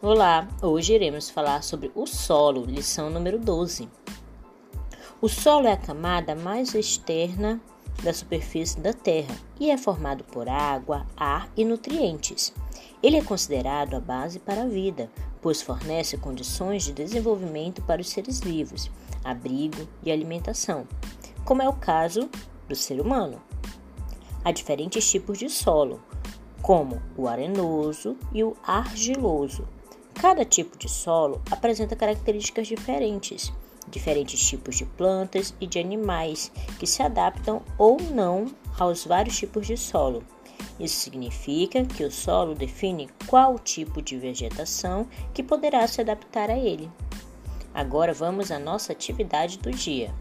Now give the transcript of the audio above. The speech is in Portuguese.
Olá, hoje iremos falar sobre o solo, lição número 12. O solo é a camada mais externa da superfície da Terra e é formado por água, ar e nutrientes. Ele é considerado a base para a vida, pois fornece condições de desenvolvimento para os seres vivos, abrigo e alimentação, como é o caso do ser humano. Há diferentes tipos de solo, como o arenoso e o argiloso Cada tipo de solo apresenta características diferentes, diferentes tipos de plantas e de animais que se adaptam ou não aos vários tipos de solo. Isso significa que o solo define qual tipo de vegetação que poderá se adaptar a ele. Agora vamos à nossa atividade do dia.